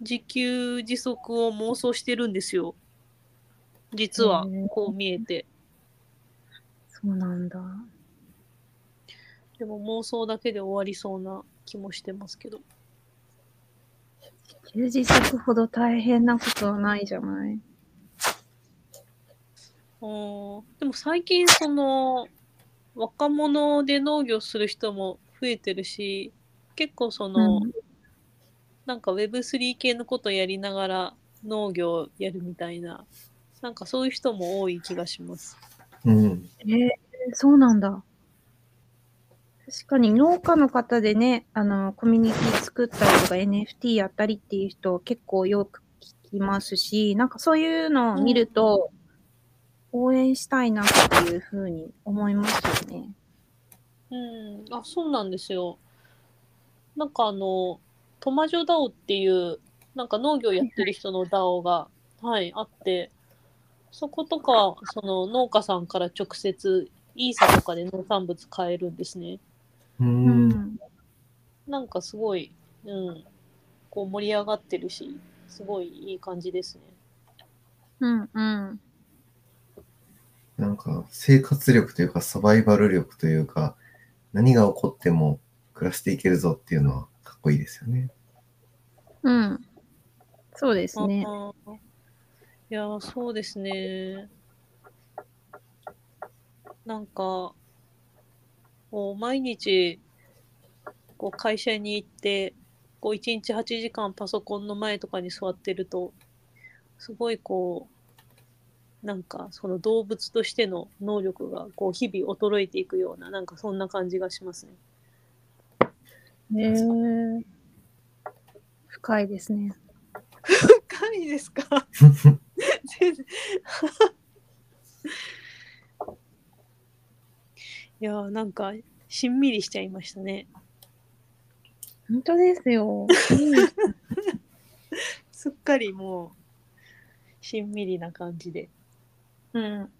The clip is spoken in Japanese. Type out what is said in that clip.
自給自足を妄想してるんですよ。実はこう見えて。そうなんだ。でも妄想だけで終わりそうな気もしてますけど。自給自足ほど大変なことはないじゃない。あーでも最近その若者で農業する人も増えてるし結構その、うんなんか Web3 系のことやりながら農業やるみたいななんかそういう人も多い気がします。うん。えー、そうなんだ。確かに農家の方でね、あの、コミュニティ作ったりとか NFT やったりっていう人結構よく聞きますし、なんかそういうのを見ると、応援したいなっていうふうに思いますよね。うん、あ、そうなんですよ。なんかあの、トマジョダオっていう、なんか農業やってる人の DAO が、はい、あって、そことか、その農家さんから直接、イーサとかで農産物買えるんですね。う。うんん。なんかすごい、うん、こう盛り上がってるし、すごいいい感じですね。うんうん。なんか、生活力というか、サバイバル力というか、何が起こっても暮らしていけるぞっていうのはかっこいいですよね。うん。そうですね。いやー、そうですね。なんか、こう毎日、こう会社に行って、こう1日8時間パソコンの前とかに座ってると、すごいこう、なんかその動物としての能力がこう日々衰えていくような、なんかそんな感じがしますね。へえ。深いですね。深いですか？いやーなんかしんみりしちゃいましたね本当ですよ。すっかりもうしんみりな感じでうん。